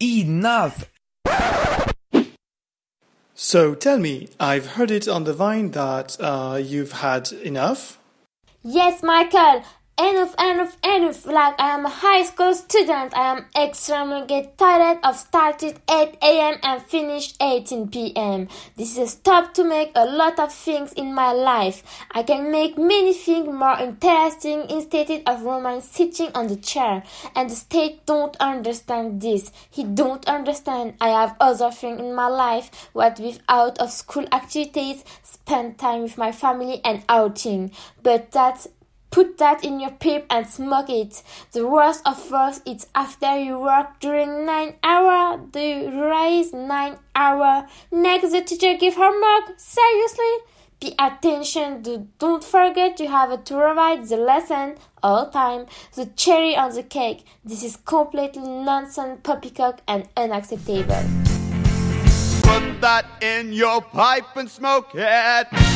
Enough! So tell me, I've heard it on the vine that uh, you've had enough? Yes, Michael. Enough, enough, enough. Like I am a high school student, I am extremely get tired of starting 8 a.m. and finish 18 p.m. This is a stop to make a lot of things in my life. I can make many things more interesting instead of Roman sitting on the chair. And the state don't understand this. He don't understand. I have other things in my life, what with out of school activities, spend time with my family and outing. But that Put that in your pipe and smoke it. The worst of worst is after you work during nine hour, do raise nine hour. Next the teacher give her homework. Seriously? Pay attention. Do, don't forget you have to revise the lesson all time. The cherry on the cake. This is completely nonsense, poppycock, and unacceptable. Put that in your pipe and smoke it.